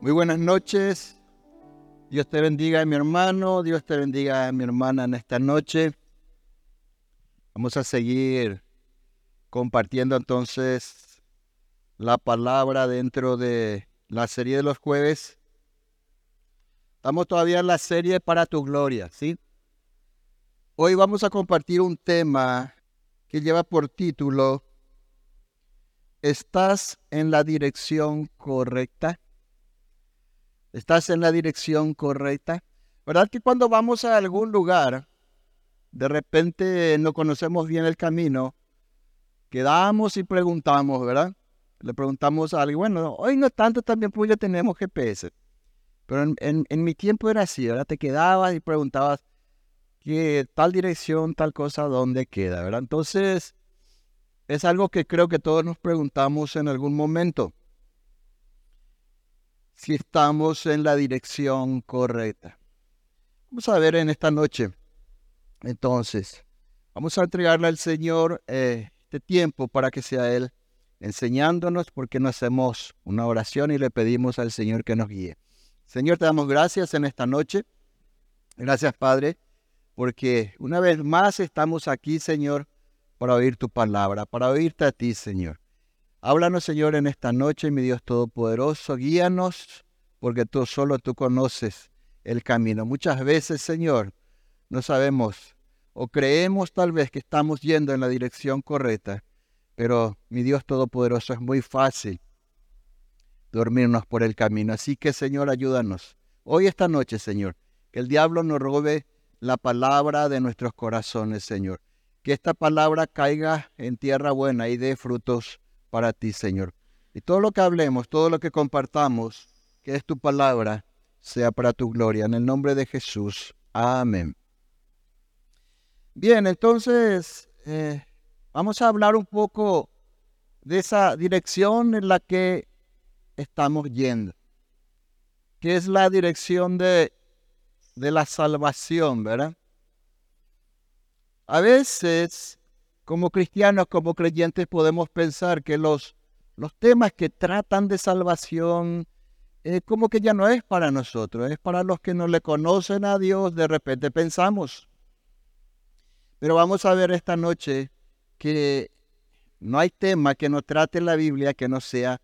Muy buenas noches. Dios te bendiga, mi hermano. Dios te bendiga, mi hermana, en esta noche. Vamos a seguir compartiendo entonces la palabra dentro de la serie de los jueves. Estamos todavía en la serie para tu gloria, ¿sí? Hoy vamos a compartir un tema que lleva por título ¿Estás en la dirección correcta? ¿Estás en la dirección correcta? ¿Verdad que cuando vamos a algún lugar, de repente no conocemos bien el camino, quedamos y preguntamos, ¿verdad? Le preguntamos a alguien, bueno, hoy no tanto también pues ya tenemos GPS, pero en, en mi tiempo era así, ¿verdad? Te quedabas y preguntabas, ¿qué tal dirección, tal cosa, dónde queda, ¿verdad? Entonces, es algo que creo que todos nos preguntamos en algún momento si estamos en la dirección correcta. Vamos a ver en esta noche, entonces, vamos a entregarle al Señor eh, este tiempo para que sea Él enseñándonos, porque no hacemos una oración y le pedimos al Señor que nos guíe. Señor, te damos gracias en esta noche. Gracias, Padre, porque una vez más estamos aquí, Señor, para oír tu palabra, para oírte a ti, Señor. Háblanos, Señor, en esta noche, mi Dios Todopoderoso. Guíanos, porque tú solo tú conoces el camino. Muchas veces, Señor, no sabemos o creemos tal vez que estamos yendo en la dirección correcta, pero mi Dios Todopoderoso es muy fácil dormirnos por el camino. Así que, Señor, ayúdanos. Hoy, esta noche, Señor, que el diablo nos robe la palabra de nuestros corazones, Señor. Que esta palabra caiga en tierra buena y dé frutos para ti, Señor. Y todo lo que hablemos, todo lo que compartamos, que es tu palabra, sea para tu gloria. En el nombre de Jesús. Amén. Bien, entonces eh, vamos a hablar un poco de esa dirección en la que estamos yendo, que es la dirección de, de la salvación, ¿verdad? A veces como cristianos, como creyentes, podemos pensar que los, los temas que tratan de salvación, eh, como que ya no es para nosotros, es para los que no le conocen a Dios, de repente pensamos. Pero vamos a ver esta noche que no hay tema que nos trate la Biblia que no sea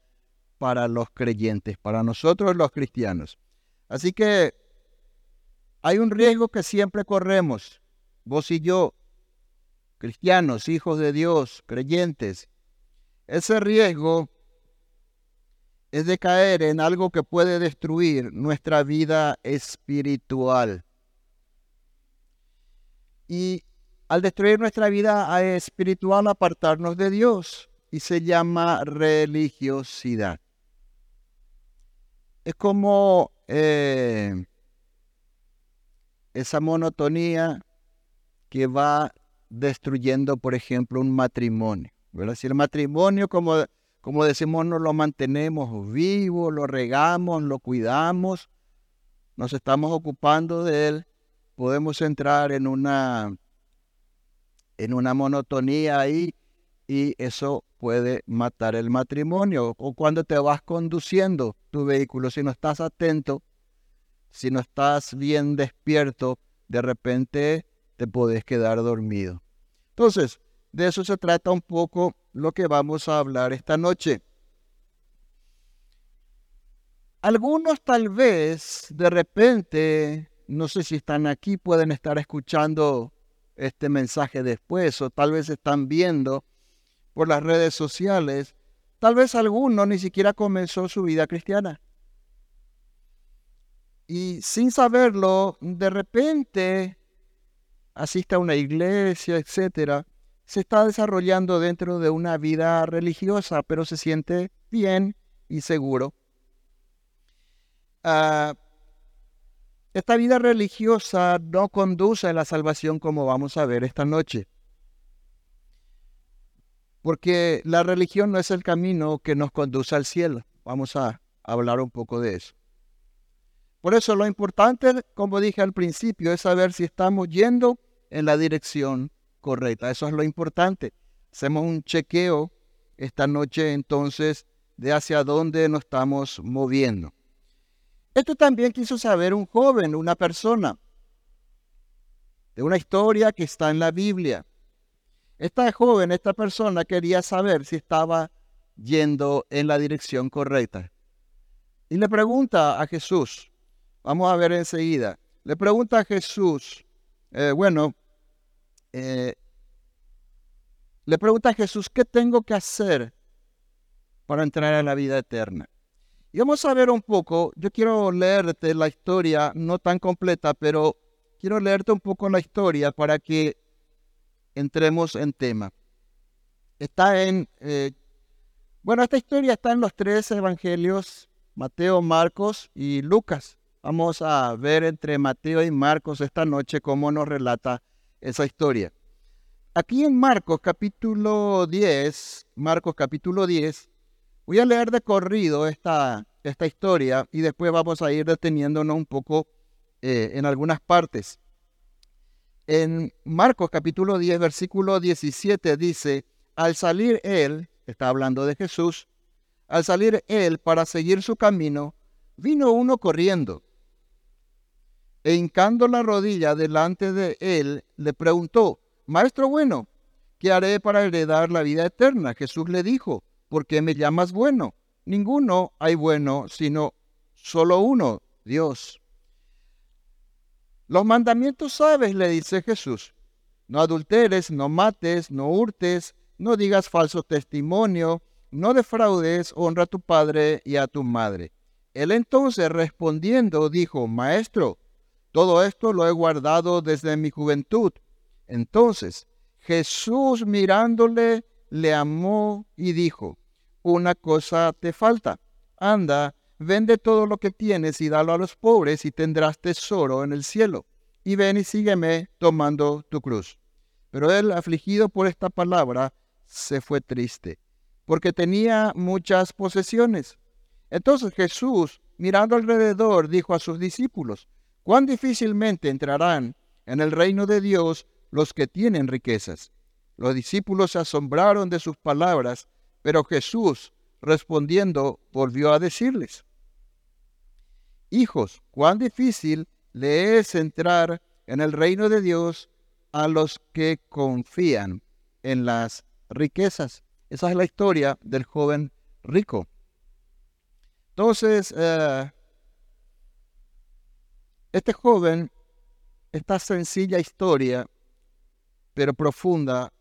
para los creyentes, para nosotros los cristianos. Así que hay un riesgo que siempre corremos, vos y yo, cristianos, hijos de Dios, creyentes, ese riesgo es de caer en algo que puede destruir nuestra vida espiritual. Y al destruir nuestra vida espiritual, apartarnos de Dios y se llama religiosidad. Es como eh, esa monotonía que va destruyendo, por ejemplo, un matrimonio. Si el matrimonio, como, como decimos, no lo mantenemos vivo, lo regamos, lo cuidamos, nos estamos ocupando de él, podemos entrar en una, en una monotonía ahí y eso puede matar el matrimonio. O cuando te vas conduciendo tu vehículo, si no estás atento, si no estás bien despierto, de repente te puedes quedar dormido. Entonces, de eso se trata un poco lo que vamos a hablar esta noche. Algunos tal vez de repente, no sé si están aquí, pueden estar escuchando este mensaje después o tal vez están viendo por las redes sociales. Tal vez alguno ni siquiera comenzó su vida cristiana. Y sin saberlo, de repente asiste a una iglesia, etcétera, se está desarrollando dentro de una vida religiosa, pero se siente bien y seguro. Ah, esta vida religiosa no conduce a la salvación como vamos a ver esta noche. Porque la religión no es el camino que nos conduce al cielo. Vamos a hablar un poco de eso. Por eso lo importante, como dije al principio, es saber si estamos yendo en la dirección correcta. Eso es lo importante. Hacemos un chequeo esta noche entonces de hacia dónde nos estamos moviendo. Esto también quiso saber un joven, una persona, de una historia que está en la Biblia. Esta joven, esta persona quería saber si estaba yendo en la dirección correcta. Y le pregunta a Jesús, vamos a ver enseguida, le pregunta a Jesús, eh, bueno, eh, le pregunta a Jesús, ¿qué tengo que hacer para entrar a la vida eterna? Y vamos a ver un poco, yo quiero leerte la historia, no tan completa, pero quiero leerte un poco la historia para que entremos en tema. Está en, eh, bueno, esta historia está en los tres evangelios, Mateo, Marcos y Lucas. Vamos a ver entre Mateo y Marcos esta noche cómo nos relata esa historia. Aquí en Marcos capítulo 10, Marcos capítulo 10, voy a leer de corrido esta, esta historia y después vamos a ir deteniéndonos un poco eh, en algunas partes. En Marcos capítulo 10, versículo 17 dice, al salir él, está hablando de Jesús, al salir él para seguir su camino, vino uno corriendo e hincando la rodilla delante de él, le preguntó, Maestro bueno, ¿qué haré para heredar la vida eterna? Jesús le dijo, ¿por qué me llamas bueno? Ninguno hay bueno, sino solo uno, Dios. Los mandamientos sabes, le dice Jesús. No adulteres, no mates, no hurtes, no digas falso testimonio, no defraudes, honra a tu padre y a tu madre. Él entonces respondiendo dijo, Maestro, todo esto lo he guardado desde mi juventud. Entonces Jesús mirándole le amó y dijo, una cosa te falta, anda, vende todo lo que tienes y dalo a los pobres y tendrás tesoro en el cielo. Y ven y sígueme tomando tu cruz. Pero él, afligido por esta palabra, se fue triste, porque tenía muchas posesiones. Entonces Jesús, mirando alrededor, dijo a sus discípulos, cuán difícilmente entrarán en el reino de Dios los que tienen riquezas. Los discípulos se asombraron de sus palabras, pero Jesús, respondiendo, volvió a decirles, Hijos, cuán difícil le es entrar en el reino de Dios a los que confían en las riquezas. Esa es la historia del joven rico. Entonces, eh, este joven, esta sencilla historia, pero profunda,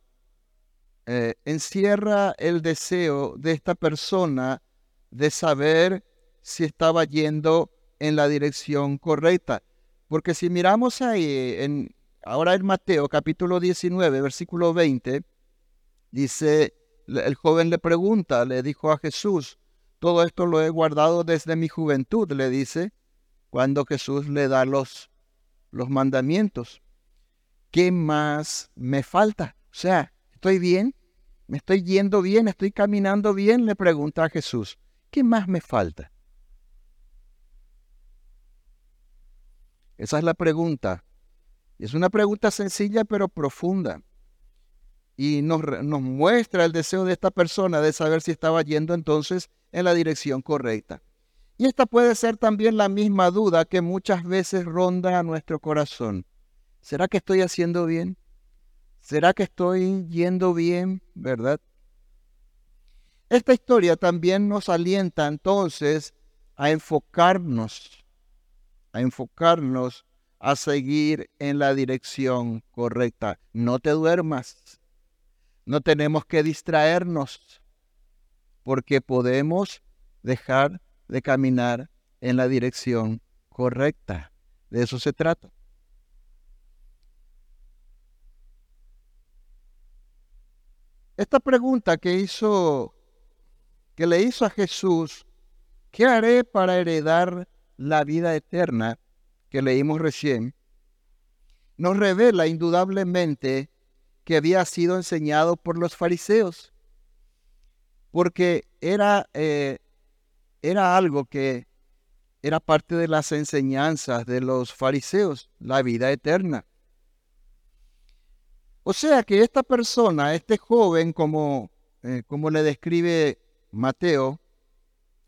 eh, encierra el deseo de esta persona de saber si estaba yendo en la dirección correcta. Porque si miramos ahí, en, ahora en Mateo capítulo 19, versículo 20, dice, el joven le pregunta, le dijo a Jesús, todo esto lo he guardado desde mi juventud, le dice, cuando Jesús le da los, los mandamientos. ¿qué más me falta? O sea, ¿estoy bien? ¿Me estoy yendo bien? ¿Estoy caminando bien? Le pregunta a Jesús. ¿Qué más me falta? Esa es la pregunta. Es una pregunta sencilla pero profunda. Y nos, nos, muestra el deseo de esta persona de saber si estaba yendo entonces en la dirección correcta. Y esta puede ser también la misma duda que muchas veces ronda a nuestro corazón. ¿Será que estoy haciendo bien? ¿Será que estoy yendo bien? ¿Verdad? Esta historia también nos alienta entonces a enfocarnos, a enfocarnos a seguir en la dirección correcta. No te duermas. No tenemos que distraernos porque podemos dejar de caminar en la dirección correcta. De eso se trata. Esta pregunta que hizo, que le hizo a Jesús, ¿qué haré para heredar la vida eterna que leímos recién? Nos revela indudablemente que había sido enseñado por los fariseos, porque era, eh, era algo que era parte de las enseñanzas de los fariseos, la vida eterna. O sea que esta persona, este joven, como, eh, como le describe Mateo,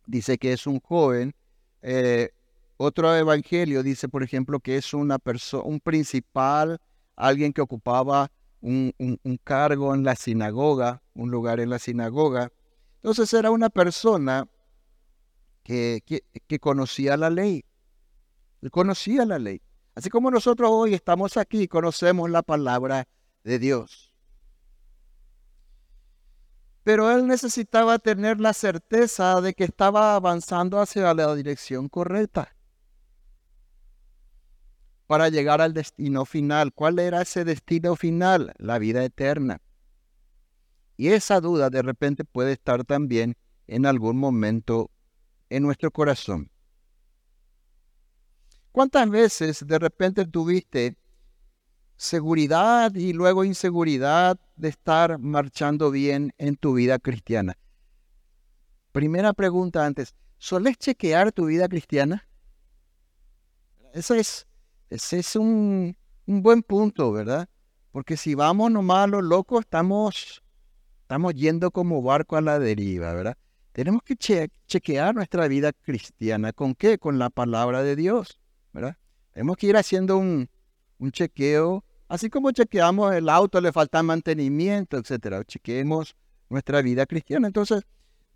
dice que es un joven, eh, otro evangelio dice, por ejemplo, que es una persona, un principal, alguien que ocupaba un, cargo en la sinagoga, un lugar en la sinagoga. Entonces era una persona que, conocía la ley, conocía la ley. Así como nosotros hoy estamos aquí y conocemos la palabra de Dios. Pero él necesitaba tener la certeza de que estaba avanzando hacia la dirección correcta para llegar al destino final. ¿Cuál era ese destino final? La vida eterna. Y esa duda de repente puede estar también en algún momento en nuestro corazón. ¿Cuántas veces de repente tuviste seguridad y luego inseguridad de estar marchando bien en tu vida cristiana? Primera pregunta antes, ¿soles chequear tu vida cristiana? Esa es ese es un, buen punto, ¿verdad? Porque si vamos nomás a lo loco, estamos, estamos yendo como barco a la deriva, ¿verdad? Tenemos que chequear nuestra vida cristiana. ¿Con qué? Con la palabra de Dios, ¿verdad? Tenemos que ir haciendo un, chequeo, así como chequeamos el auto, le falta mantenimiento, etcétera. Chequeemos nuestra vida cristiana. Entonces,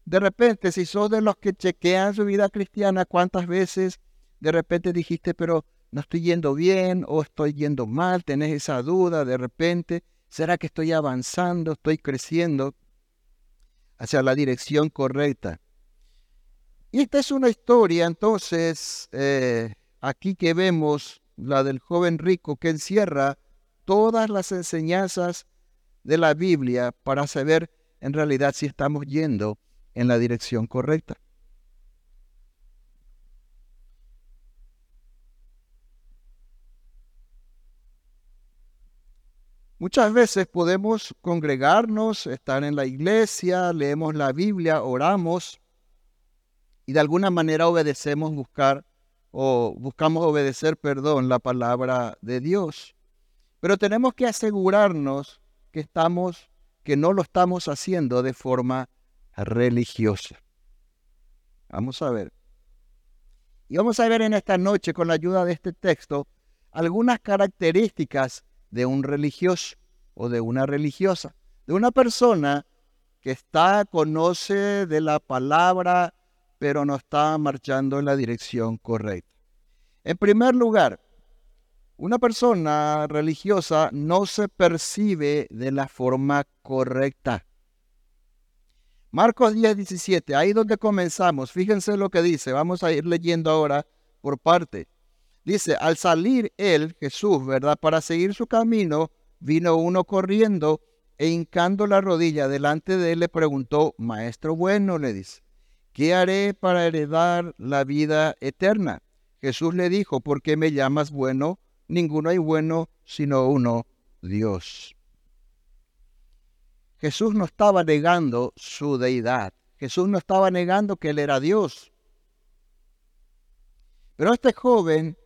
de repente, si sos de los que chequean su vida cristiana, ¿cuántas veces de repente dijiste, pero no estoy yendo bien o estoy yendo mal, tenés esa duda de repente, ¿será que estoy avanzando, estoy creciendo hacia la dirección correcta? Y esta es una historia entonces eh, aquí que vemos la del joven rico que encierra todas las enseñanzas de la Biblia para saber en realidad si estamos yendo en la dirección correcta. Muchas veces podemos congregarnos, estar en la iglesia, leemos la Biblia, oramos y de alguna manera obedecemos buscar o buscamos obedecer, perdón, la palabra de Dios. Pero tenemos que asegurarnos que estamos que no lo estamos haciendo de forma religiosa. Vamos a ver. Y vamos a ver en esta noche con la ayuda de este texto algunas características de un religioso o de una religiosa, de una persona que está, conoce de la palabra, pero no está marchando en la dirección correcta. En primer lugar, una persona religiosa no se percibe de la forma correcta. Marcos 10, 17, ahí donde comenzamos, fíjense lo que dice, vamos a ir leyendo ahora por parte. Dice, al salir él, Jesús, ¿verdad? Para seguir su camino, vino uno corriendo e hincando la rodilla delante de él le preguntó, Maestro bueno, le dice, ¿qué haré para heredar la vida eterna? Jesús le dijo, ¿por qué me llamas bueno? Ninguno hay bueno sino uno, Dios. Jesús no estaba negando su deidad. Jesús no estaba negando que él era Dios. Pero este joven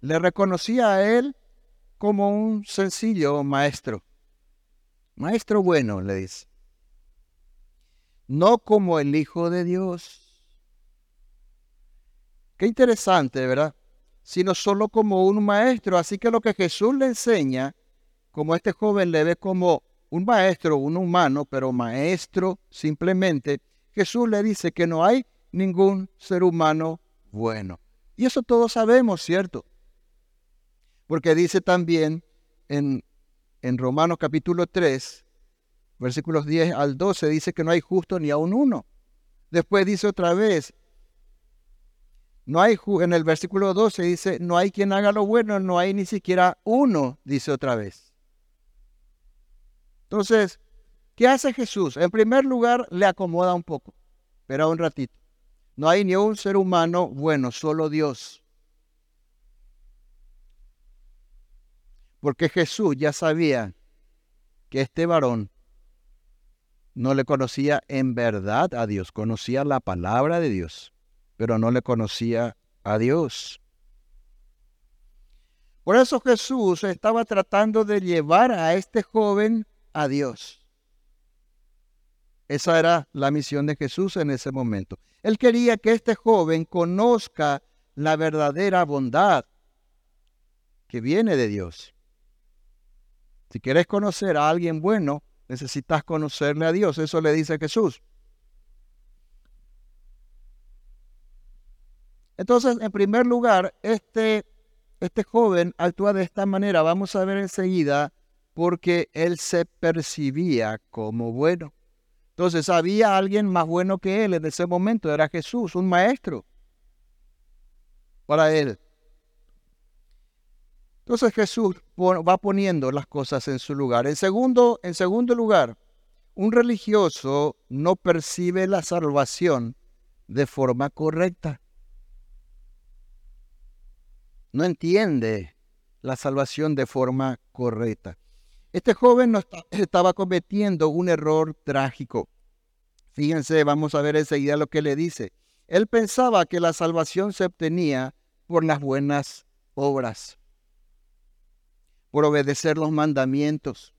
le reconocía a él como un sencillo maestro. Maestro bueno, le dice. No como el Hijo de Dios. Qué interesante, ¿verdad? Sino solo como un maestro. Así que lo que Jesús le enseña, como este joven le ve como un maestro, un humano, pero maestro simplemente, Jesús le dice que no hay ningún ser humano bueno. Y eso todos sabemos, ¿cierto? Porque dice también en, en Romanos capítulo 3, versículos 10 al 12, dice que no hay justo ni aun uno. Después dice otra vez, no hay, en el versículo 12 dice, no hay quien haga lo bueno, no hay ni siquiera uno, dice otra vez. Entonces, ¿qué hace Jesús? En primer lugar, le acomoda un poco, pero un ratito. No hay ni un ser humano bueno, solo Dios. Porque Jesús ya sabía que este varón no le conocía en verdad a Dios, conocía la palabra de Dios, pero no le conocía a Dios. Por eso Jesús estaba tratando de llevar a este joven a Dios. Esa era la misión de Jesús en ese momento. Él quería que este joven conozca la verdadera bondad que viene de Dios. Si quieres conocer a alguien bueno, necesitas conocerle a Dios. Eso le dice Jesús. Entonces, en primer lugar, este, este joven actúa de esta manera. Vamos a ver enseguida porque él se percibía como bueno. Entonces había alguien más bueno que él en ese momento, era Jesús, un maestro para él. Entonces Jesús va poniendo las cosas en su lugar. En segundo, en segundo lugar, un religioso no percibe la salvación de forma correcta. No entiende la salvación de forma correcta. Este joven no estaba cometiendo un error trágico. Fíjense, vamos a ver enseguida lo que le dice. Él pensaba que la salvación se obtenía por las buenas obras por obedecer los mandamientos.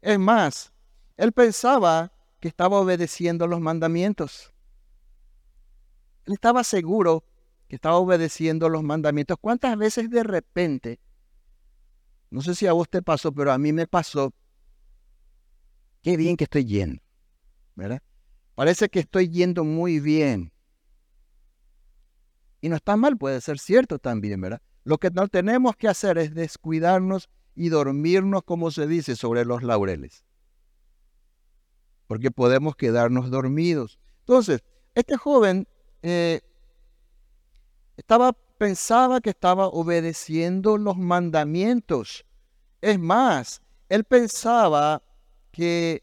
Es más, él pensaba que estaba obedeciendo los mandamientos. Él estaba seguro que estaba obedeciendo los mandamientos. ¿Cuántas veces de repente, no sé si a vos te pasó, pero a mí me pasó, qué bien que estoy yendo, ¿verdad? Parece que estoy yendo muy bien. Y no está mal, puede ser cierto también, ¿verdad? Lo que no tenemos que hacer es descuidarnos y dormirnos, como se dice, sobre los laureles. Porque podemos quedarnos dormidos. Entonces, este joven eh, pensaba que estaba obedeciendo los mandamientos. Es más, él pensaba que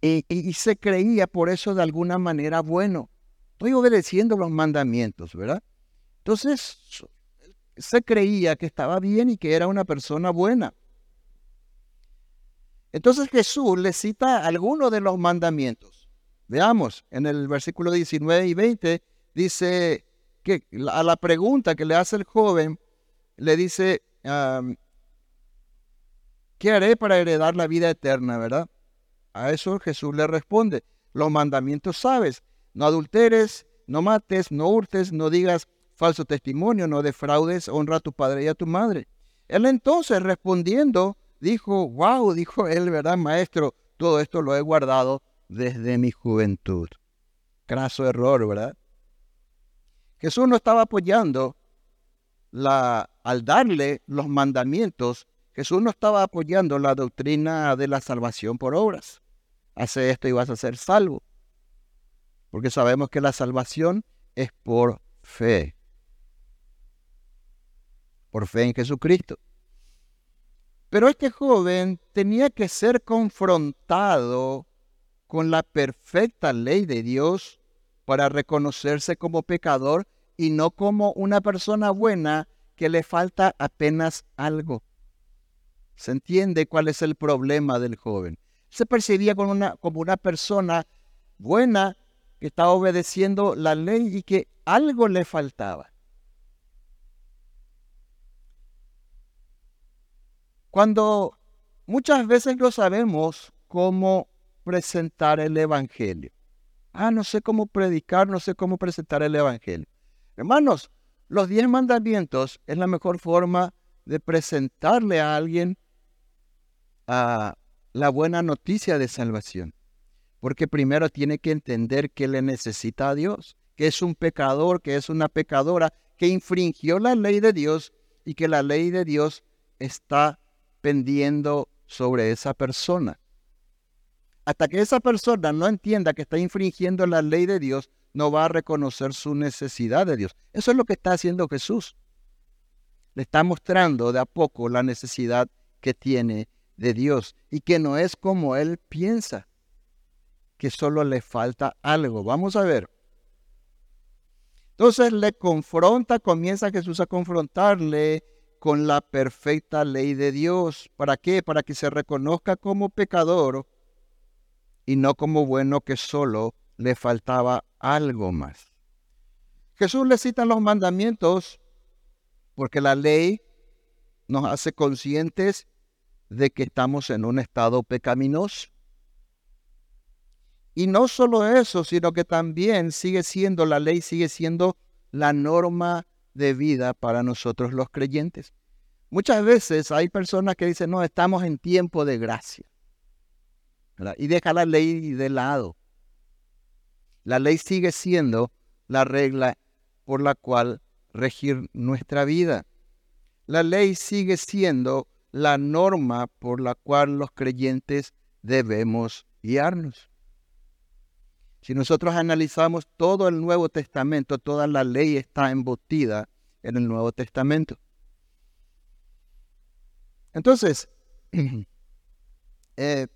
y, se creía por eso de alguna manera bueno. Estoy obedeciendo los mandamientos, ¿verdad? Entonces, se creía que estaba bien y que era una persona buena. Entonces Jesús le cita algunos de los mandamientos. Veamos, en el versículo 19 y 20 dice que a la pregunta que le hace el joven, le dice, ¿qué haré para heredar la vida eterna, verdad? A eso Jesús le responde, los mandamientos sabes, no adulteres, no mates, no hurtes, no digas falso testimonio, no defraudes, honra a tu padre y a tu madre. Él entonces respondiendo, dijo, wow, dijo él, ¿verdad, maestro? Todo esto lo he guardado desde mi juventud. Craso error, ¿verdad? Jesús no estaba apoyando la, al darle los mandamientos, Jesús no estaba apoyando la doctrina de la salvación por obras. Hace esto y vas a ser salvo porque sabemos que la salvación es por fe, por fe en Jesucristo. Pero este joven tenía que ser confrontado con la perfecta ley de Dios para reconocerse como pecador y no como una persona buena que le falta apenas algo. ¿Se entiende cuál es el problema del joven? Se percibía como una, como una persona buena que estaba obedeciendo la ley y que algo le faltaba. Cuando muchas veces no sabemos cómo presentar el Evangelio. Ah, no sé cómo predicar, no sé cómo presentar el Evangelio. Hermanos, los diez mandamientos es la mejor forma de presentarle a alguien a la buena noticia de salvación porque primero tiene que entender que le necesita a Dios, que es un pecador, que es una pecadora, que infringió la ley de Dios y que la ley de Dios está pendiendo sobre esa persona. Hasta que esa persona no entienda que está infringiendo la ley de Dios, no va a reconocer su necesidad de Dios. Eso es lo que está haciendo Jesús. Le está mostrando de a poco la necesidad que tiene de Dios y que no es como él piensa que solo le falta algo. Vamos a ver. Entonces le confronta, comienza Jesús a confrontarle con la perfecta ley de Dios. ¿Para qué? Para que se reconozca como pecador y no como bueno que solo le faltaba algo más. Jesús le cita los mandamientos porque la ley nos hace conscientes de que estamos en un estado pecaminoso Y no solo eso, sino que también sigue siendo, la ley sigue siendo la norma de vida para nosotros los creyentes. Muchas veces hay personas que dicen, no, estamos en tiempo de gracia. Y deja la ley de lado. La ley sigue siendo la regla por la cual regir nuestra vida. La ley sigue siendo la norma por la cual los creyentes debemos guiarnos. Si nosotros analizamos todo el Nuevo Testamento, toda la ley está embotida en el Nuevo Testamento. Entonces, eh,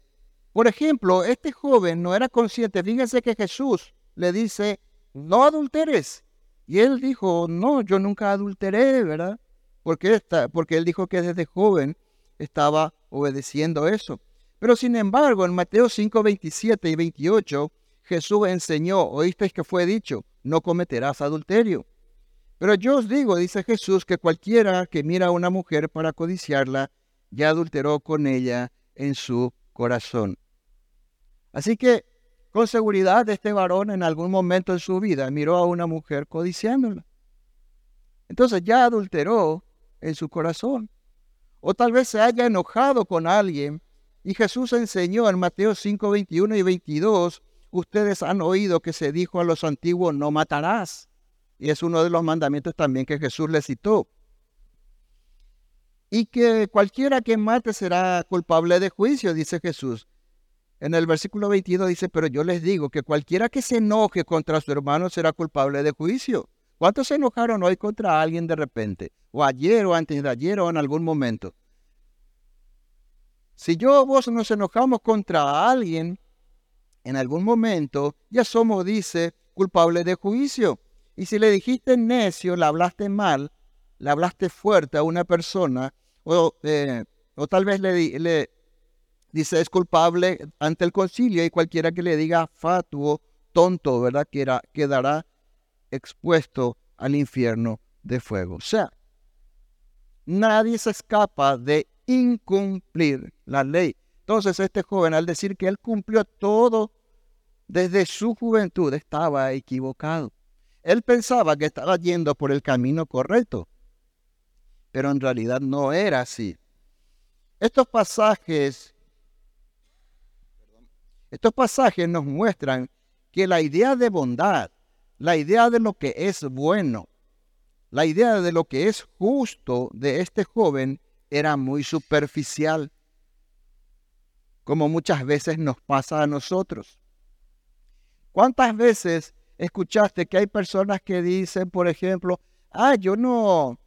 por ejemplo, este joven no era consciente. Fíjense que Jesús le dice, no adulteres. Y él dijo, no, yo nunca adulteré, ¿verdad? Porque, está, porque él dijo que desde joven estaba obedeciendo eso. Pero sin embargo, en Mateo 5, 27 y 28, Jesús enseñó, oísteis que fue dicho, no cometerás adulterio. Pero yo os digo, dice Jesús, que cualquiera que mira a una mujer para codiciarla, ya adulteró con ella en su corazón. Así que, con seguridad, este varón en algún momento en su vida miró a una mujer codiciándola. Entonces ya adulteró en su corazón. O tal vez se haya enojado con alguien. Y Jesús enseñó en Mateo 5, 21 y 22 ustedes han oído que se dijo a los antiguos, no matarás. Y es uno de los mandamientos también que Jesús le citó. Y que cualquiera que mate será culpable de juicio, dice Jesús. En el versículo 22 dice, pero yo les digo que cualquiera que se enoje contra su hermano será culpable de juicio. ¿Cuántos se enojaron hoy contra alguien de repente? O ayer o antes de ayer o en algún momento. Si yo o vos nos enojamos contra alguien, en algún momento ya somos, dice, culpables de juicio. Y si le dijiste necio, le hablaste mal, le hablaste fuerte a una persona, o, eh, tal vez le, le dice es culpable ante el concilio y cualquiera que le diga fatuo, tonto, ¿verdad? quedará expuesto al infierno de fuego. O sea, nadie se escapa de incumplir la ley. Entonces este joven al decir que él cumplió todo desde su juventud estaba equivocado. Él pensaba que estaba yendo por el camino correcto, pero en realidad no era así. Estos pasajes, estos pasajes nos muestran que la idea de bondad, la idea de lo que es bueno, la idea de lo que es justo de este joven era muy superficial como muchas veces nos pasa a nosotros. ¿Cuántas veces escuchaste que hay personas que dicen, por ejemplo, ah, yo no,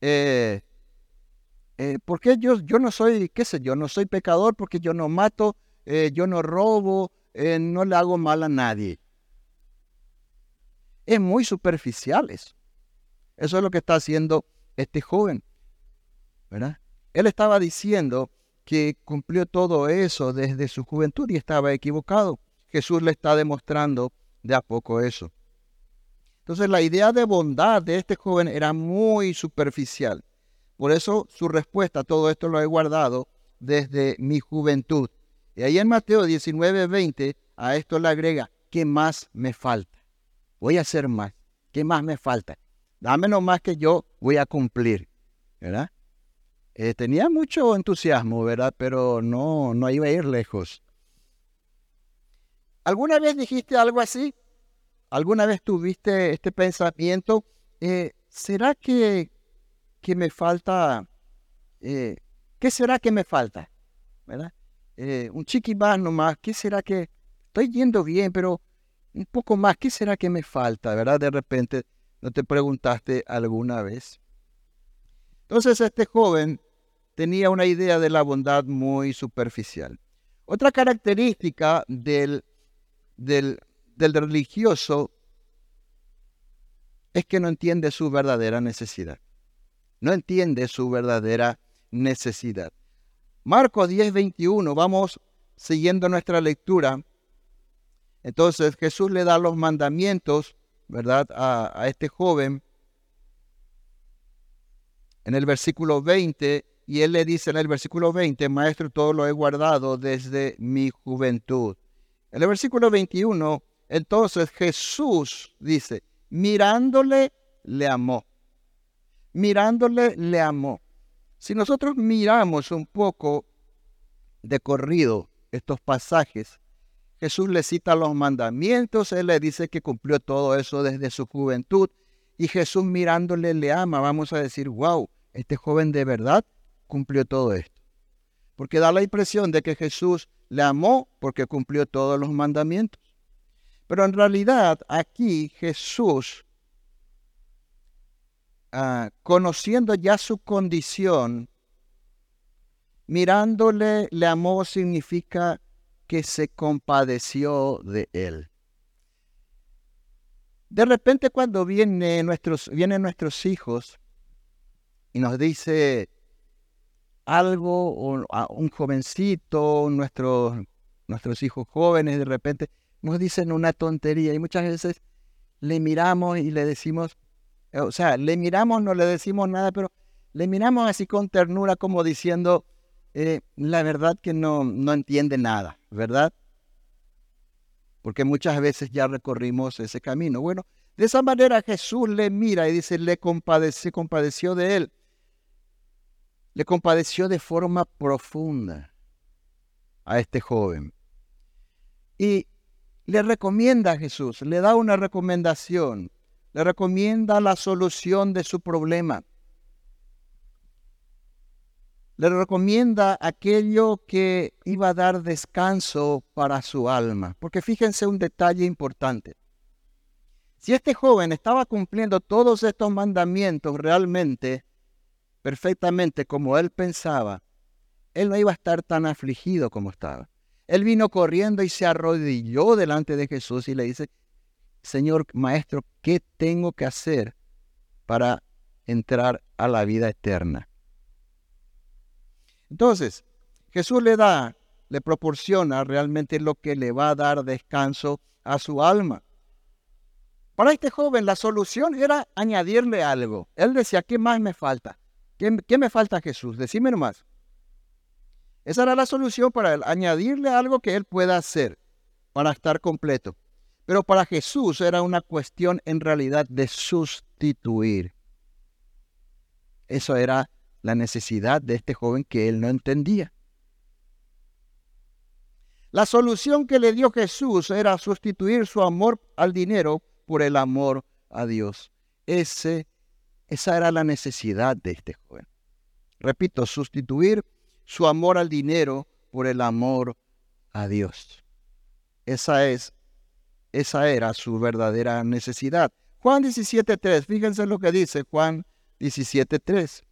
eh, eh, porque yo, yo no soy, qué sé yo, no soy pecador porque yo no mato, eh, yo no robo, no le hago mal a nadie. Es muy superficial eso. Eso es lo que está haciendo este joven. ¿verdad? Él estaba diciendo que cumplió todo eso desde su juventud y estaba equivocado. Jesús le está demostrando de a poco eso. Entonces la idea de bondad de este joven era muy superficial. Por eso su respuesta todo esto lo he guardado desde mi juventud. Y ahí en Mateo 19, 20, a esto le agrega, ¿qué más me falta? Voy a hacer más. ¿Qué más me falta? Dame más que yo voy a cumplir. ¿Verdad? Eh, tenía mucho entusiasmo, ¿verdad? Pero no, no iba a ir lejos. ¿Alguna vez dijiste algo así? ¿Alguna vez tuviste este pensamiento? Eh, ¿Será que, que, me falta? Eh, ¿Qué será que me falta? ¿Verdad? un chiqui más nomás. ¿Qué será que estoy yendo bien, pero un poco más? ¿Qué será que me falta? ¿Verdad? De repente no te preguntaste alguna vez. Entonces este joven tenía una idea de la bondad muy superficial. Otra característica del, del, religioso es que no entiende su verdadera necesidad. No entiende su verdadera necesidad. Marcos 10, 21, vamos siguiendo nuestra lectura. Entonces Jesús le da los mandamientos, ¿verdad? A, a este joven. En el versículo 20 y él le dice en el versículo 20, Maestro, todo lo he guardado desde mi juventud. En el versículo 21, entonces Jesús dice, mirándole, le amó. Mirándole, le amó. Si nosotros miramos un poco de corrido estos pasajes, Jesús le cita los mandamientos, él le dice que cumplió todo eso desde su juventud y Jesús mirándole le ama. Vamos a decir, wow, este joven de verdad cumplió todo esto. Porque da la impresión de que Jesús le amó porque cumplió todos los mandamientos. Pero en realidad aquí Jesús, ah, conociendo ya su condición, mirándole le amó significa que se compadeció de él. De repente cuando nuestros, vienen nuestros hijos y nos dice algo, un jovencito, nuestros, nuestros hijos jóvenes de repente nos dicen una tontería y muchas veces le miramos y le decimos, o sea, le miramos, no le decimos nada, pero le miramos así con ternura como diciendo, eh, la verdad que no, no entiende nada, ¿verdad? Porque muchas veces ya recorrimos ese camino. Bueno, de esa manera Jesús le mira y dice, le se compadeció de él. Le compadeció de forma profunda a este joven. Y le recomienda a Jesús, le da una recomendación, le recomienda la solución de su problema le recomienda aquello que iba a dar descanso para su alma. Porque fíjense un detalle importante. Si este joven estaba cumpliendo todos estos mandamientos realmente, perfectamente como él pensaba, él no iba a estar tan afligido como estaba. Él vino corriendo y se arrodilló delante de Jesús y le dice, Señor Maestro, ¿qué tengo que hacer para entrar a la vida eterna? Entonces, Jesús le da, le proporciona realmente lo que le va a dar descanso a su alma. Para este joven la solución era añadirle algo. Él decía, ¿qué más me falta? ¿Qué, me falta Jesús? Decime nomás. Esa era la solución para él, añadirle algo que él pueda hacer para estar completo. Pero para Jesús era una cuestión en realidad de sustituir. Eso era la necesidad de este joven que él no entendía. La solución que le dio Jesús era sustituir su amor al dinero por el amor a Dios. Ese, esa era la necesidad de este joven. Repito, sustituir su amor al dinero por el amor a Dios. Esa es, esa era su verdadera necesidad. Juan 17.3, fíjense lo que dice Juan 17.3.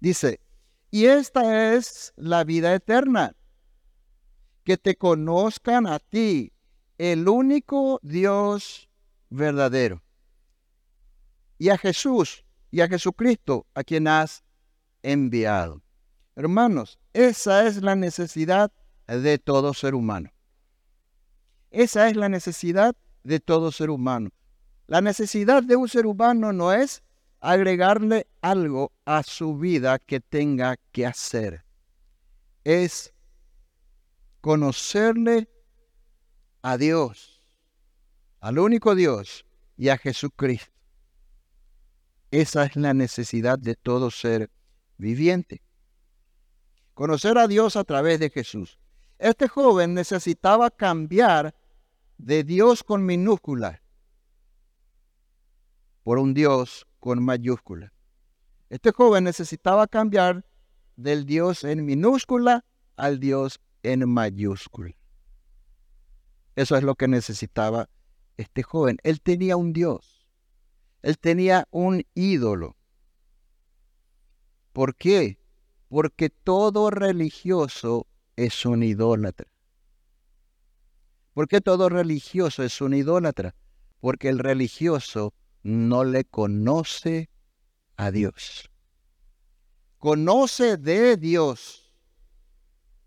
Dice, y esta es la vida eterna, que te conozcan a ti, el único Dios verdadero, y a Jesús y a Jesucristo, a quien has enviado. Hermanos, esa es la necesidad de todo ser humano. Esa es la necesidad de todo ser humano. La necesidad de un ser humano no es agregarle algo a su vida que tenga que hacer. Es conocerle a Dios, al único Dios y a Jesucristo. Esa es la necesidad de todo ser viviente. Conocer a Dios a través de Jesús. Este joven necesitaba cambiar de Dios con minúscula por un Dios con mayúscula. Este joven necesitaba cambiar del Dios en minúscula al Dios en mayúscula. Eso es lo que necesitaba este joven. Él tenía un Dios. Él tenía un ídolo. ¿Por qué? Porque todo religioso es un idólatra. ¿Por qué todo religioso es un idólatra? Porque el religioso no le conoce a Dios. Conoce de Dios,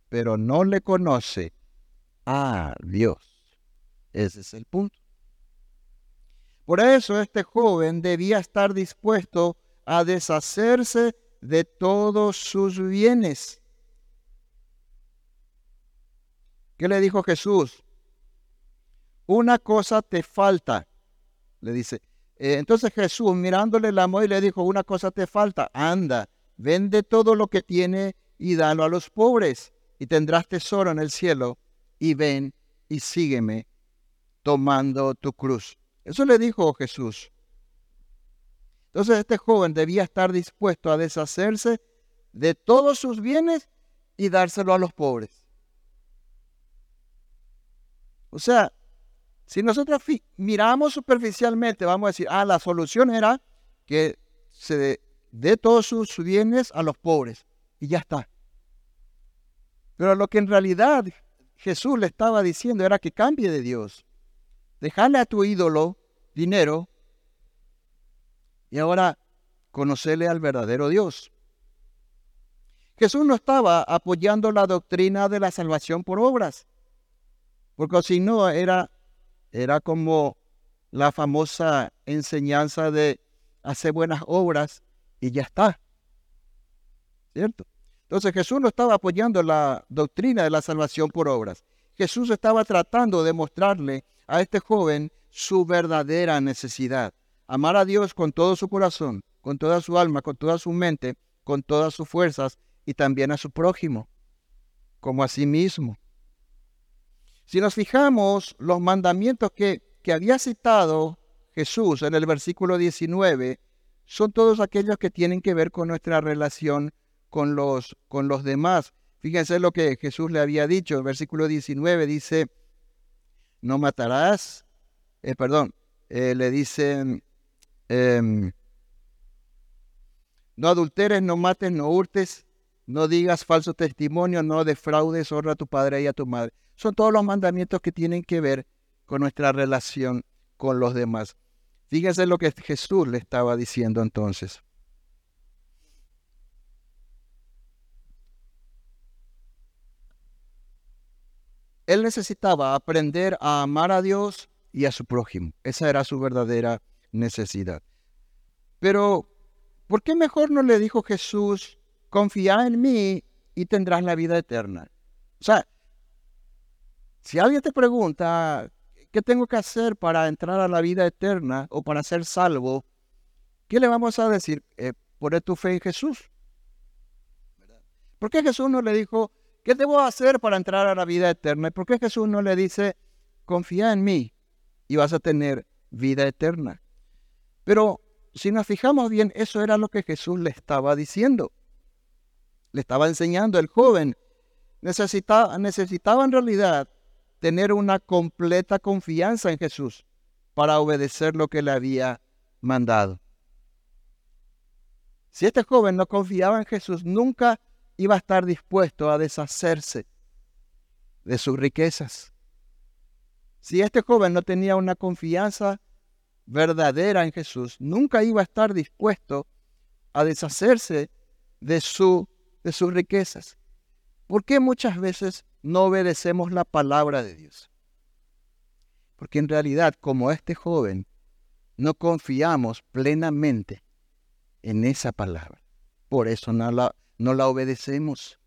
pero no le conoce a Dios. Ese es el punto. Por eso este joven debía estar dispuesto a deshacerse de todos sus bienes. ¿Qué le dijo Jesús? Una cosa te falta, le dice. Eh, entonces Jesús, mirándole la y le dijo, una cosa te falta, anda, vende todo lo que tiene y dalo a los pobres, y tendrás tesoro en el cielo, y ven y sígueme tomando tu cruz. Eso le dijo Jesús. Entonces este joven debía estar dispuesto a deshacerse de todos sus bienes y dárselo a los pobres. O sea, si nosotros miramos superficialmente, vamos a decir, ah, la solución era que se dé todos sus bienes a los pobres y ya está. Pero lo que en realidad Jesús le estaba diciendo era que cambie de Dios. Dejarle a tu ídolo dinero y ahora conocerle al verdadero Dios. Jesús no estaba apoyando la doctrina de la salvación por obras, porque si no era, era como la famosa enseñanza de hacer buenas obras y ya está. ¿Cierto? Entonces Jesús no estaba apoyando la doctrina de la salvación por obras. Jesús estaba tratando de mostrarle a este joven su verdadera necesidad. Amar a Dios con todo su corazón, con toda su alma, con toda su mente, con todas sus fuerzas y también a su prójimo, como a sí mismo. Si nos fijamos, los mandamientos que, que había citado Jesús en el versículo 19 son todos aquellos que tienen que ver con nuestra relación con los, con los demás. Fíjense lo que Jesús le había dicho. El versículo 19 dice, no matarás, eh, perdón, eh, le dicen, em, no adulteres, no mates, no hurtes, no digas falso testimonio, no defraudes, honra a tu padre y a tu madre. Son todos los mandamientos que tienen que ver con nuestra relación con los demás. Fíjense lo que Jesús le estaba diciendo entonces. Él necesitaba aprender a amar a Dios y a su prójimo. Esa era su verdadera necesidad. Pero, ¿por qué mejor no le dijo Jesús, confía en mí y tendrás la vida eterna? O sea, si alguien te pregunta, ¿qué tengo que hacer para entrar a la vida eterna o para ser salvo? ¿Qué le vamos a decir? Eh, poner tu fe en Jesús. ¿Por qué Jesús no le dijo, ¿Qué debo hacer para entrar a la vida eterna? ¿Y por qué Jesús no le dice, confía en mí y vas a tener vida eterna? Pero si nos fijamos bien, eso era lo que Jesús le estaba diciendo. Le estaba enseñando. El joven necesitaba, necesitaba en realidad tener una completa confianza en Jesús para obedecer lo que le había mandado. Si este joven no confiaba en Jesús, nunca iba a estar dispuesto a deshacerse de sus riquezas. Si este joven no tenía una confianza verdadera en Jesús, nunca iba a estar dispuesto a deshacerse de, su, de sus riquezas. ¿Por qué muchas veces no obedecemos la palabra de Dios? Porque en realidad, como este joven, no confiamos plenamente en esa palabra. Por eso no la, no la obedecemos.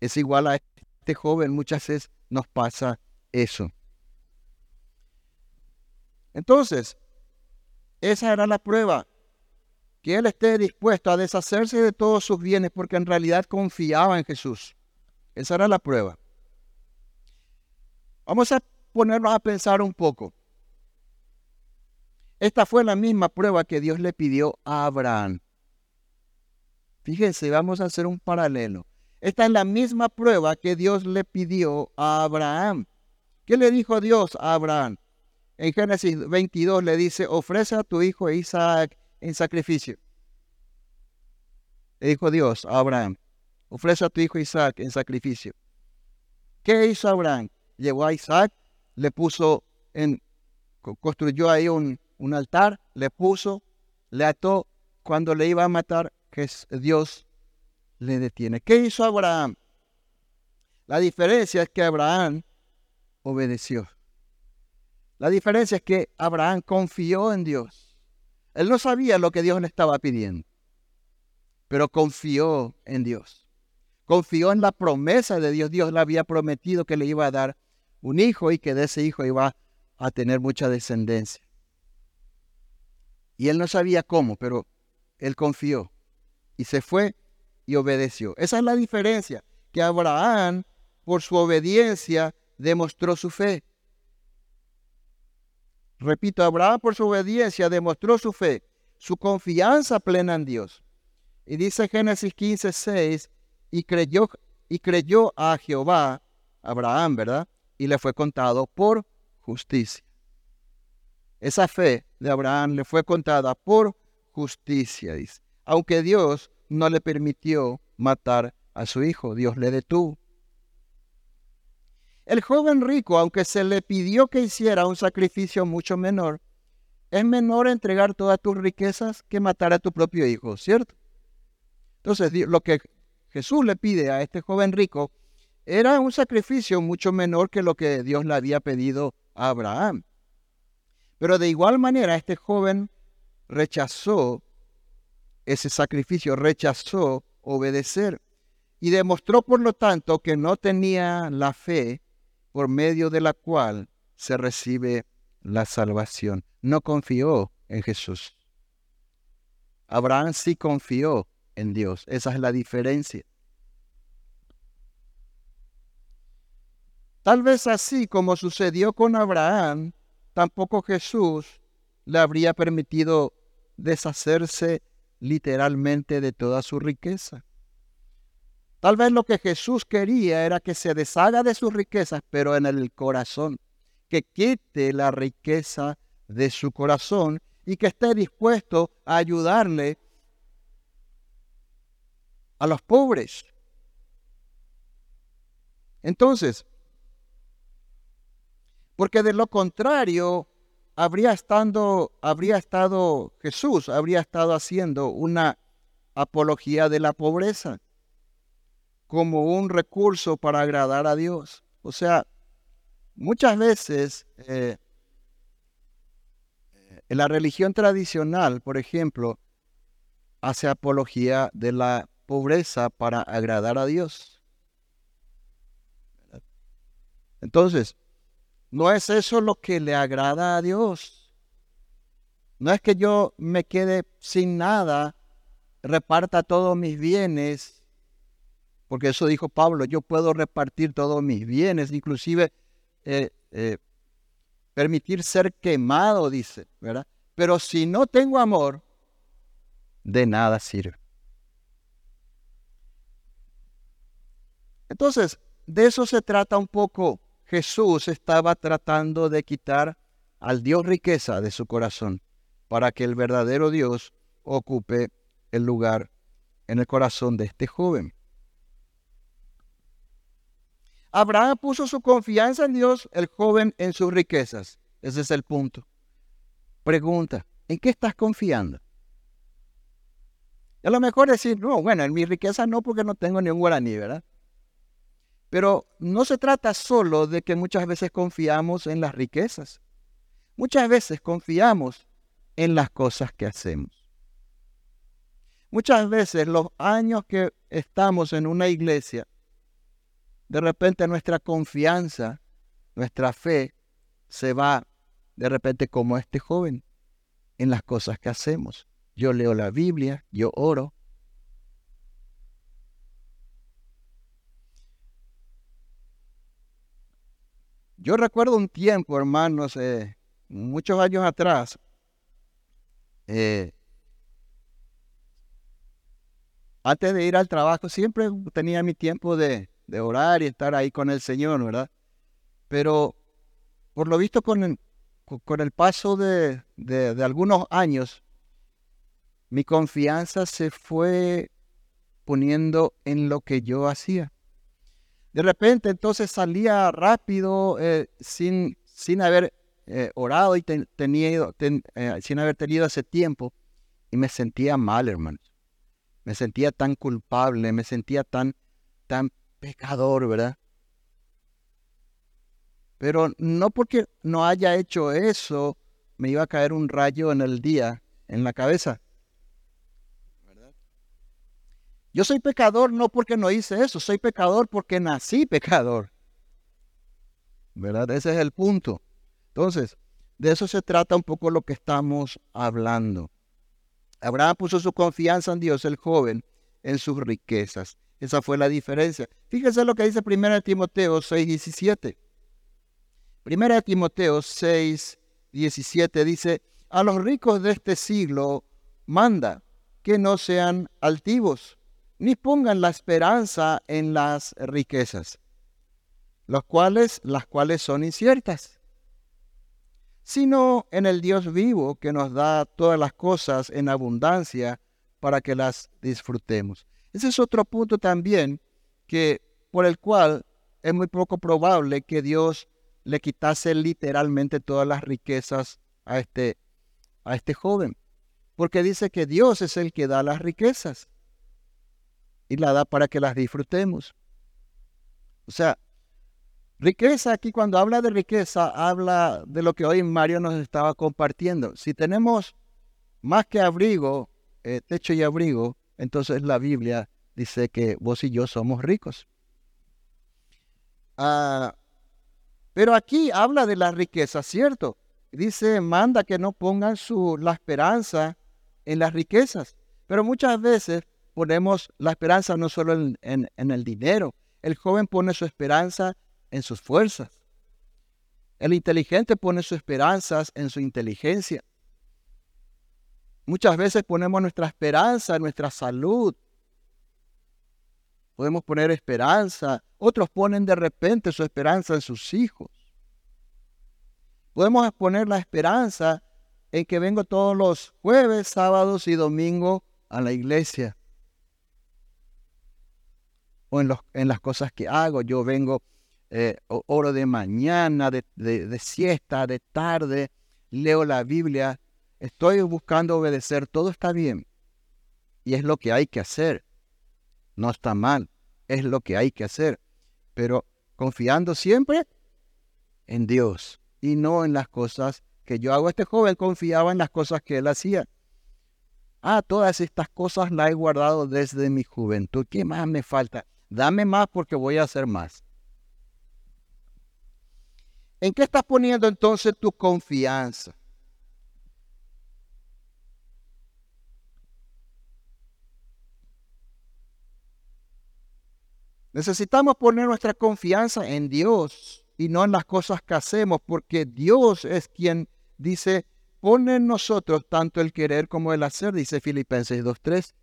Es igual a este joven, muchas veces nos pasa eso. Entonces, esa era la prueba, que él esté dispuesto a deshacerse de todos sus bienes porque en realidad confiaba en Jesús. Esa era la prueba. Vamos a ponernos a pensar un poco. Esta fue la misma prueba que Dios le pidió a Abraham. Fíjense, vamos a hacer un paralelo. Esta es la misma prueba que Dios le pidió a Abraham. ¿Qué le dijo Dios a Abraham? En Génesis 22 le dice, ofrece a tu hijo Isaac en sacrificio. Le dijo Dios a Abraham, ofrece a tu hijo Isaac en sacrificio. ¿Qué hizo Abraham? Llevó a Isaac, le puso en, construyó ahí un, un altar, le puso, le ató. Cuando le iba a matar, Dios le detiene. ¿Qué hizo Abraham? La diferencia es que Abraham obedeció. La diferencia es que Abraham confió en Dios. Él no sabía lo que Dios le estaba pidiendo. pero confió en Dios. Confió en la promesa de Dios. Dios le había prometido que le iba a dar un hijo y que de ese hijo iba a tener mucha descendencia. Y él no sabía cómo, pero él confió y se fue y obedeció. Esa es la diferencia, que Abraham, por su obediencia, demostró su fe. Repito, Abraham por su obediencia demostró su fe, su confianza plena en Dios. Y dice Génesis 15, 6, y creyó, y creyó a Jehová, Abraham, ¿verdad? Y le fue contado por justicia. Esa fe de Abraham le fue contada por justicia, dice. Aunque Dios no le permitió matar a su hijo, Dios le detuvo. El joven rico, aunque se le pidió que hiciera un sacrificio mucho menor, es menor entregar todas tus riquezas que matar a tu propio hijo, ¿cierto? Entonces, lo que Jesús le pide a este joven rico era un sacrificio mucho menor que lo que Dios le había pedido a Abraham. Pero de igual manera, este joven rechazó ese sacrificio, rechazó obedecer y demostró por lo tanto que no tenía la fe por medio de la cual se recibe la salvación. No confió en Jesús. Abraham sí confió en Dios. Esa es la diferencia. Tal vez así como sucedió con Abraham, tampoco Jesús le habría permitido deshacerse literalmente de toda su riqueza. Tal vez lo que Jesús quería era que se deshaga de sus riquezas, pero en el corazón, que quite la riqueza de su corazón y que esté dispuesto a ayudarle a los pobres. Entonces, porque de lo contrario, habría, estando, habría estado Jesús, habría estado haciendo una apología de la pobreza como un recurso para agradar a Dios. O sea, muchas veces eh, en la religión tradicional, por ejemplo, hace apología de la pobreza para agradar a Dios. Entonces, no es eso lo que le agrada a Dios. No es que yo me quede sin nada, reparta todos mis bienes porque eso dijo Pablo, yo puedo repartir todos mis bienes, inclusive eh, eh, permitir ser quemado, dice, ¿verdad? Pero si no tengo amor, de nada sirve. Entonces, de eso se trata un poco. Jesús estaba tratando de quitar al Dios riqueza de su corazón para que el verdadero Dios ocupe el lugar en el corazón de este joven. Abraham puso su confianza en Dios, el joven en sus riquezas. Ese es el punto. Pregunta, ¿en qué estás confiando? a lo mejor decir, no, bueno, en mi riqueza no porque no tengo ni un guaraní, ¿verdad? Pero no se trata solo de que muchas veces confiamos en las riquezas. Muchas veces confiamos en las cosas que hacemos. Muchas veces los años que estamos en una iglesia de repente nuestra confianza, nuestra fe se va de repente como este joven en las cosas que hacemos. Yo leo la Biblia, yo oro. Yo recuerdo un tiempo, hermanos, eh, muchos años atrás, eh, antes de ir al trabajo, siempre tenía mi tiempo de, orar y estar ahí con el Señor, ¿verdad? Pero por lo visto con el, paso de, algunos años, mi confianza se fue poniendo en lo que yo hacía. De repente entonces salía rápido eh, sin, sin haber eh, orado y tenido, eh, sin haber tenido ese tiempo y me sentía mal, hermano. Me sentía tan culpable, me sentía tan, tan pecador, ¿verdad? Pero no porque no haya hecho eso, me iba a caer un rayo en el día, en la cabeza. ¿verdad? Yo soy pecador no porque no hice eso, soy pecador porque nací pecador. ¿Verdad? Ese es el punto. Entonces, de eso se trata un poco lo que estamos hablando. Abraham puso su confianza en Dios, el joven, en sus riquezas. Esa fue la diferencia. Fíjense lo que dice 1 Timoteo 6, 17. 1 Timoteo 6, 17 dice, a los ricos de este siglo manda que no sean altivos, ni pongan la esperanza en las riquezas, cuales, las cuales son inciertas, sino en el Dios vivo que nos da todas las cosas en abundancia para que las disfrutemos. Ese es otro punto también que por el cual es muy poco probable que Dios le quitase literalmente todas las riquezas a este, a este joven. Porque dice que Dios es el que da las riquezas y la da para que las disfrutemos. O sea, riqueza aquí cuando habla de riqueza, habla de lo que hoy Mario nos estaba compartiendo. Si tenemos más que abrigo, eh, techo y abrigo, entonces la Biblia dice que vos y yo somos ricos. Ah, pero aquí habla de la riqueza, ¿cierto? Dice, manda que no pongan su, la esperanza en las riquezas. Pero muchas veces ponemos la esperanza no solo en, el dinero. El joven pone su esperanza en sus fuerzas. El inteligente pone sus esperanzas en su inteligencia. Muchas veces ponemos nuestra esperanza en nuestra salud. Podemos poner esperanza. Otros ponen de repente su esperanza en sus hijos. Podemos poner la esperanza en que vengo todos los jueves, sábados y domingos a la iglesia. En las cosas que hago. Yo vengo eh, oro de mañana, de, de siesta, de tarde, leo la Biblia, estoy buscando obedecer, todo está bien. Y es lo que hay que hacer. No está mal, es lo que hay que hacer. Pero confiando siempre en Dios y no en las cosas que yo hago. Este joven confiaba en las cosas que él hacía. Ah, todas estas cosas las he guardado desde mi juventud. ¿Qué más me falta? Dame más porque voy a hacer más. ¿En qué estás poniendo entonces tu confianza? Necesitamos poner nuestra confianza en Dios y no en las cosas que hacemos, porque Dios es quien dice, pone en nosotros tanto el querer como el hacer, dice Filipenses 2.3.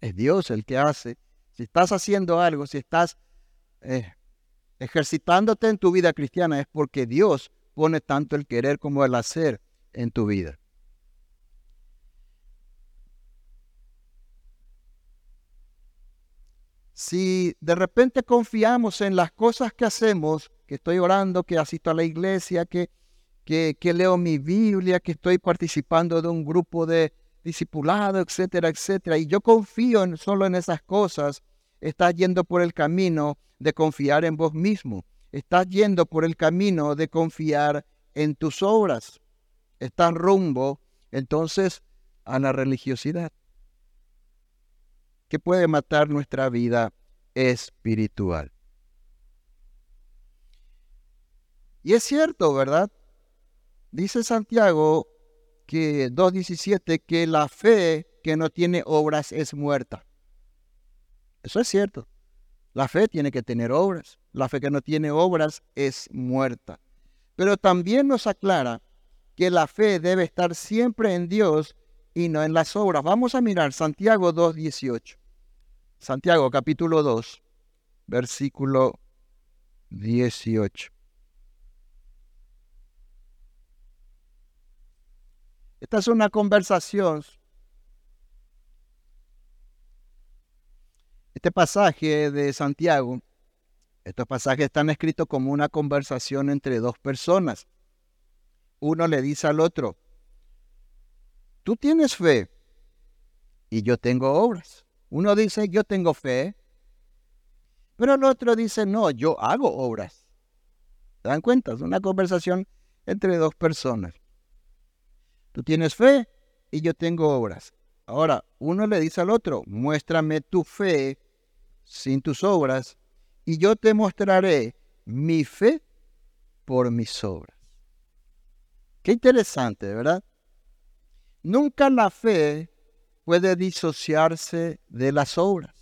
Es Dios el que hace. Si estás haciendo algo, si estás eh, ejercitándote en tu vida cristiana, es porque Dios pone tanto el querer como el hacer en tu vida. Si de repente confiamos en las cosas que hacemos, que estoy orando, que asisto a la iglesia, que, que, leo mi Biblia, que estoy participando de un grupo de discipulado, etcétera, etcétera, y yo confío en, solo en esas cosas, estás yendo por el camino de confiar en vos mismo. Estás yendo por el camino de confiar en tus obras. Estás rumbo entonces a la religiosidad que puede matar nuestra vida espiritual. Y es cierto, ¿verdad? Dice Santiago que 2.17 que la fe que no tiene obras es muerta. Eso es cierto. La fe tiene que tener obras. La fe que no tiene obras es muerta. Pero también nos aclara que la fe debe estar siempre en Dios y no en las obras. Vamos a mirar Santiago 2.18. Santiago capítulo 2, versículo 18. Esta es una conversación. Este pasaje de Santiago, estos pasajes están escritos como una conversación entre dos personas. Uno le dice al otro, tú tienes fe y yo tengo obras. Uno dice, yo tengo fe, pero el otro dice, no, yo hago obras. ¿Se dan cuenta? Es una conversación entre dos personas. Tú tienes fe y yo tengo obras. Ahora, uno le dice al otro, muéstrame tu fe sin tus obras, y yo te mostraré mi fe por mis obras. Qué interesante, ¿verdad? Nunca la fe puede disociarse de las obras.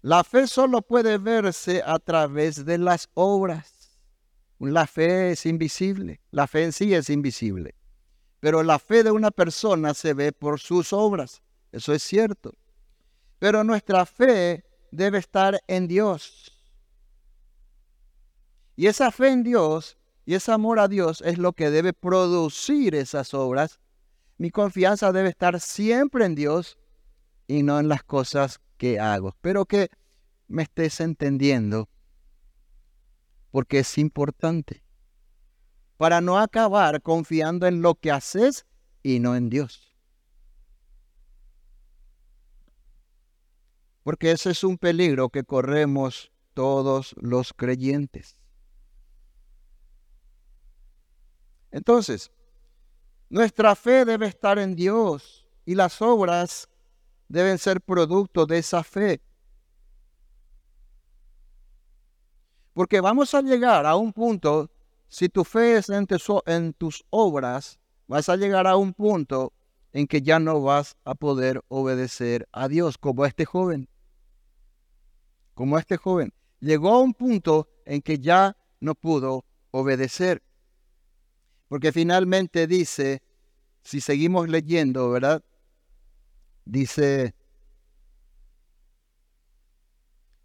La fe solo puede verse a través de las obras. La fe es invisible, la fe en sí es invisible. Pero la fe de una persona se ve por sus obras, eso es cierto. Pero nuestra fe debe estar en Dios. Y esa fe en Dios y ese amor a Dios es lo que debe producir esas obras. Mi confianza debe estar siempre en Dios y no en las cosas que hago. Espero que me estés entendiendo porque es importante para no acabar confiando en lo que haces y no en Dios. Porque ese es un peligro que corremos todos los creyentes. Entonces, nuestra fe debe estar en Dios y las obras deben ser producto de esa fe. Porque vamos a llegar a un punto, si tu fe es en, en tus obras, vas a llegar a un punto en que ya no vas a poder obedecer a Dios, como este joven. Como este joven. Llegó a un punto en que ya no pudo obedecer. Porque finalmente dice, si seguimos leyendo, ¿verdad? Dice,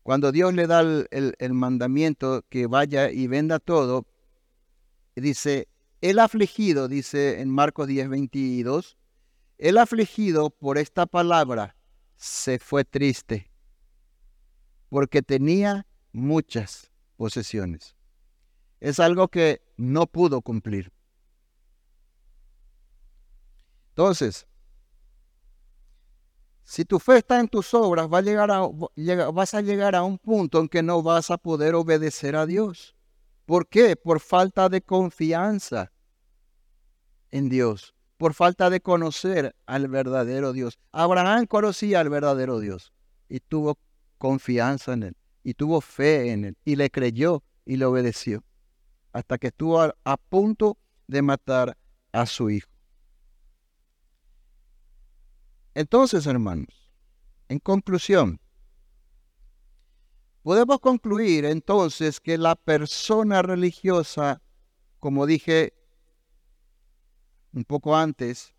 cuando Dios le da el, mandamiento que vaya y venda todo, dice, el afligido, dice en Marcos 10, 22, el afligido por esta palabra se fue triste, porque tenía muchas posesiones. Es algo que no pudo cumplir. Entonces, si tu fe está en tus obras, vas a llegar a un punto en que no vas a poder obedecer a Dios. ¿Por qué? Por falta de confianza en Dios, por falta de conocer al verdadero Dios. Abraham conocía al verdadero Dios y tuvo confianza en él y tuvo fe en él y le creyó y le obedeció hasta que estuvo a punto de matar a su hijo. Entonces, hermanos, en conclusión, podemos concluir entonces que la persona religiosa, como dije un poco antes,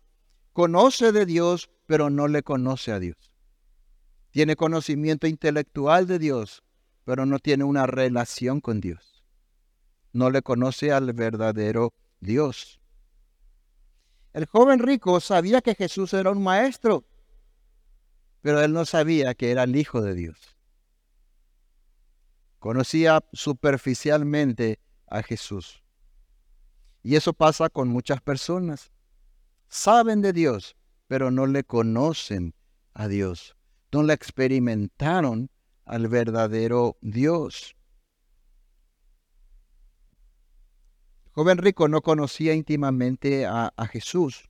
conoce de Dios, pero no le conoce a Dios. Tiene conocimiento intelectual de Dios, pero no tiene una relación con Dios. No le conoce al verdadero Dios. El joven rico sabía que Jesús era un maestro, pero él no sabía que era el Hijo de Dios. Conocía superficialmente a Jesús. Y eso pasa con muchas personas. Saben de Dios, pero no le conocen a Dios. No le experimentaron al verdadero Dios. joven rico no conocía íntimamente a, Jesús.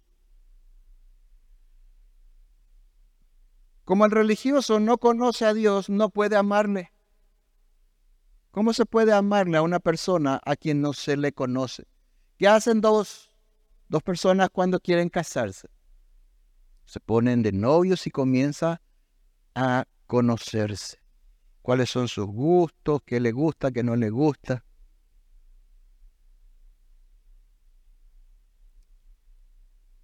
Como el religioso no conoce a Dios, no puede amarle. ¿Cómo se puede amarle a una persona a quien no se le conoce? ¿Qué hacen dos, dos personas cuando quieren casarse? Se ponen de novios y comienza a conocerse. ¿Cuáles son sus gustos? ¿Qué le gusta? ¿Qué no le gusta?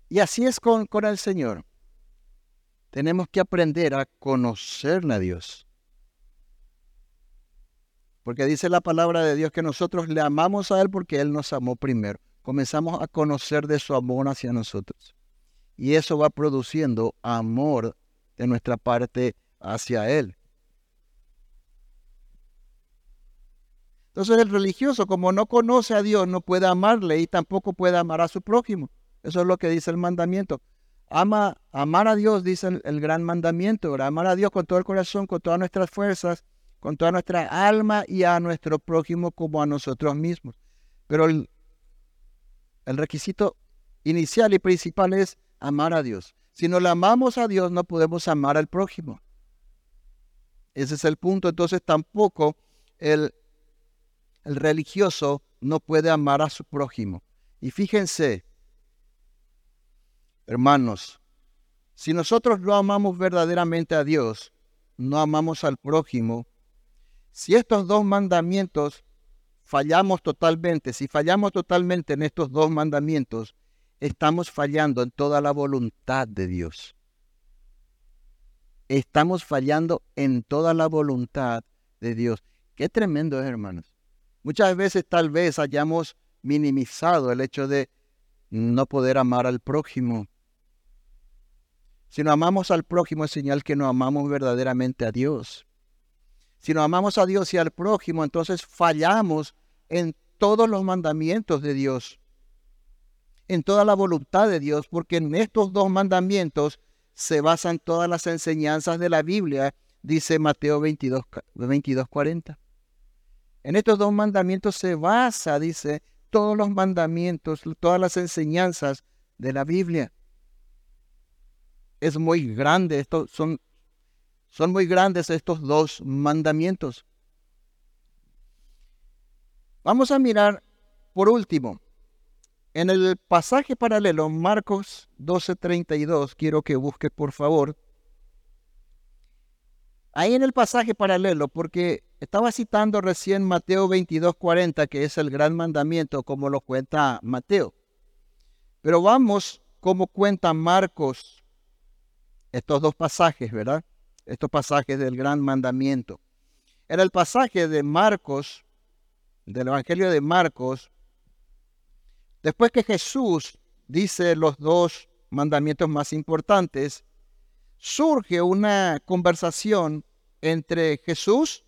Y así es con, con el Señor. Tenemos que aprender a conocerle a Dios. Porque dice la palabra de Dios que nosotros le amamos a Él porque Él nos amó primero. Comenzamos a conocer de su amor hacia nosotros. Y eso va produciendo amor de nuestra parte hacia Él. Entonces el religioso, como no conoce a Dios, no puede amarle y tampoco puede amar a su prójimo. Eso es lo que dice el mandamiento. Ama, amar a Dios, dice el, gran mandamiento, amar a Dios con todo el corazón, con todas nuestras fuerzas, con toda nuestra alma y a nuestro prójimo como a nosotros mismos. Pero el, el requisito inicial y principal es amar a Dios. Si no le amamos a Dios, no podemos amar al prójimo. Ese es el punto. Entonces tampoco el, el religioso no puede amar a su prójimo. Y fíjense, hermanos, si nosotros no amamos verdaderamente a Dios, no amamos al prójimo, si estos dos mandamientos fallamos totalmente, si fallamos totalmente en estos dos mandamientos, estamos fallando en toda la voluntad de Dios. Estamos fallando en toda la voluntad de Dios. Qué tremendo hermanos. Muchas veces tal vez hayamos minimizado el hecho de no poder amar al prójimo. Si no amamos al prójimo es señal que no amamos verdaderamente a Dios. Si no amamos a Dios y al prójimo, entonces fallamos en todos los mandamientos de Dios, en toda la voluntad de Dios, porque en estos dos mandamientos se basan todas las enseñanzas de la Biblia, dice Mateo 22, 22 40. En estos dos mandamientos se basa, dice, todos los mandamientos, todas las enseñanzas de la Biblia. Es muy grande, estos son, son muy grandes estos dos mandamientos. Vamos a mirar por último, en el pasaje paralelo, Marcos 12:32, quiero que busque por favor. Ahí en el pasaje paralelo, porque estaba citando recién Mateo 22:40, que es el gran mandamiento, como lo cuenta Mateo. Pero vamos como cuenta Marcos estos dos pasajes, ¿verdad? Estos pasajes del gran mandamiento. Era el pasaje de Marcos, del Evangelio de Marcos, después que Jesús dice los dos mandamientos más importantes, surge una conversación entre Jesús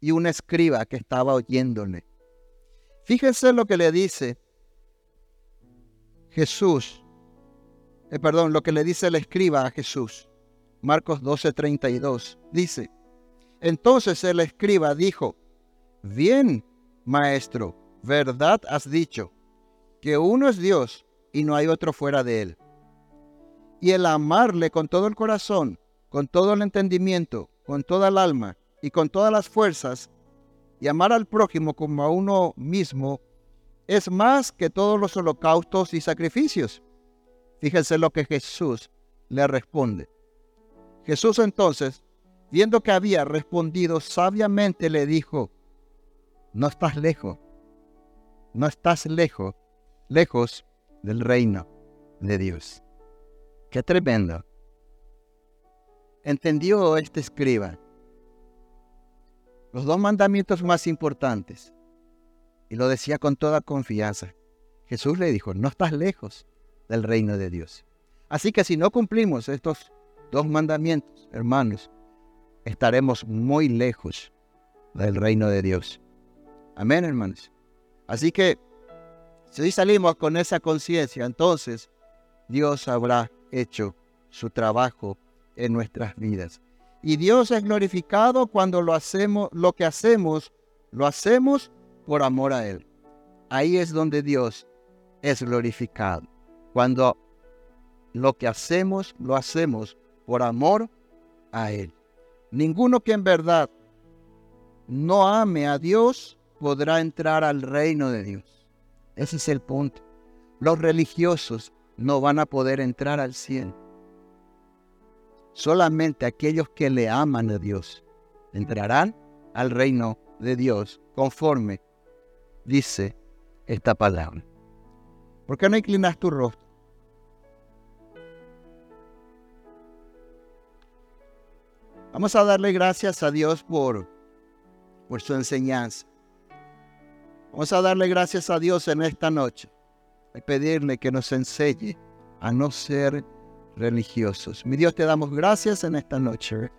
y un escriba que estaba oyéndole. Fíjense lo que le dice Jesús, eh, perdón, lo que le dice el escriba a Jesús. Marcos 12:32 dice, entonces el escriba dijo, bien, maestro, verdad has dicho, que uno es Dios y no hay otro fuera de él. Y el amarle con todo el corazón, con todo el entendimiento, con toda el alma y con todas las fuerzas, y amar al prójimo como a uno mismo, es más que todos los holocaustos y sacrificios. Fíjense lo que Jesús le responde. Jesús entonces, viendo que había respondido sabiamente, le dijo, no estás lejos, no estás lejos, lejos del reino de Dios. Qué tremendo. Entendió este escriba los dos mandamientos más importantes. Y lo decía con toda confianza. Jesús le dijo, no estás lejos del reino de Dios. Así que si no cumplimos estos dos mandamientos, hermanos, estaremos muy lejos del reino de Dios. Amén, hermanos. Así que si salimos con esa conciencia, entonces Dios habrá hecho su trabajo en nuestras vidas. Y Dios es glorificado cuando lo hacemos, lo que hacemos, lo hacemos por amor a Él. Ahí es donde Dios es glorificado. Cuando lo que hacemos, lo hacemos por amor a Él. Ninguno que en verdad no ame a Dios podrá entrar al reino de Dios. Ese es el punto. Los religiosos no van a poder entrar al cielo. Solamente aquellos que le aman a Dios entrarán al reino de Dios conforme dice esta palabra. ¿Por qué no inclinas tu rostro? Vamos a darle gracias a Dios por, por su enseñanza. Vamos a darle gracias a Dios en esta noche y pedirle que nos enseñe a no ser religiosos. Mi Dios, te damos gracias en esta noche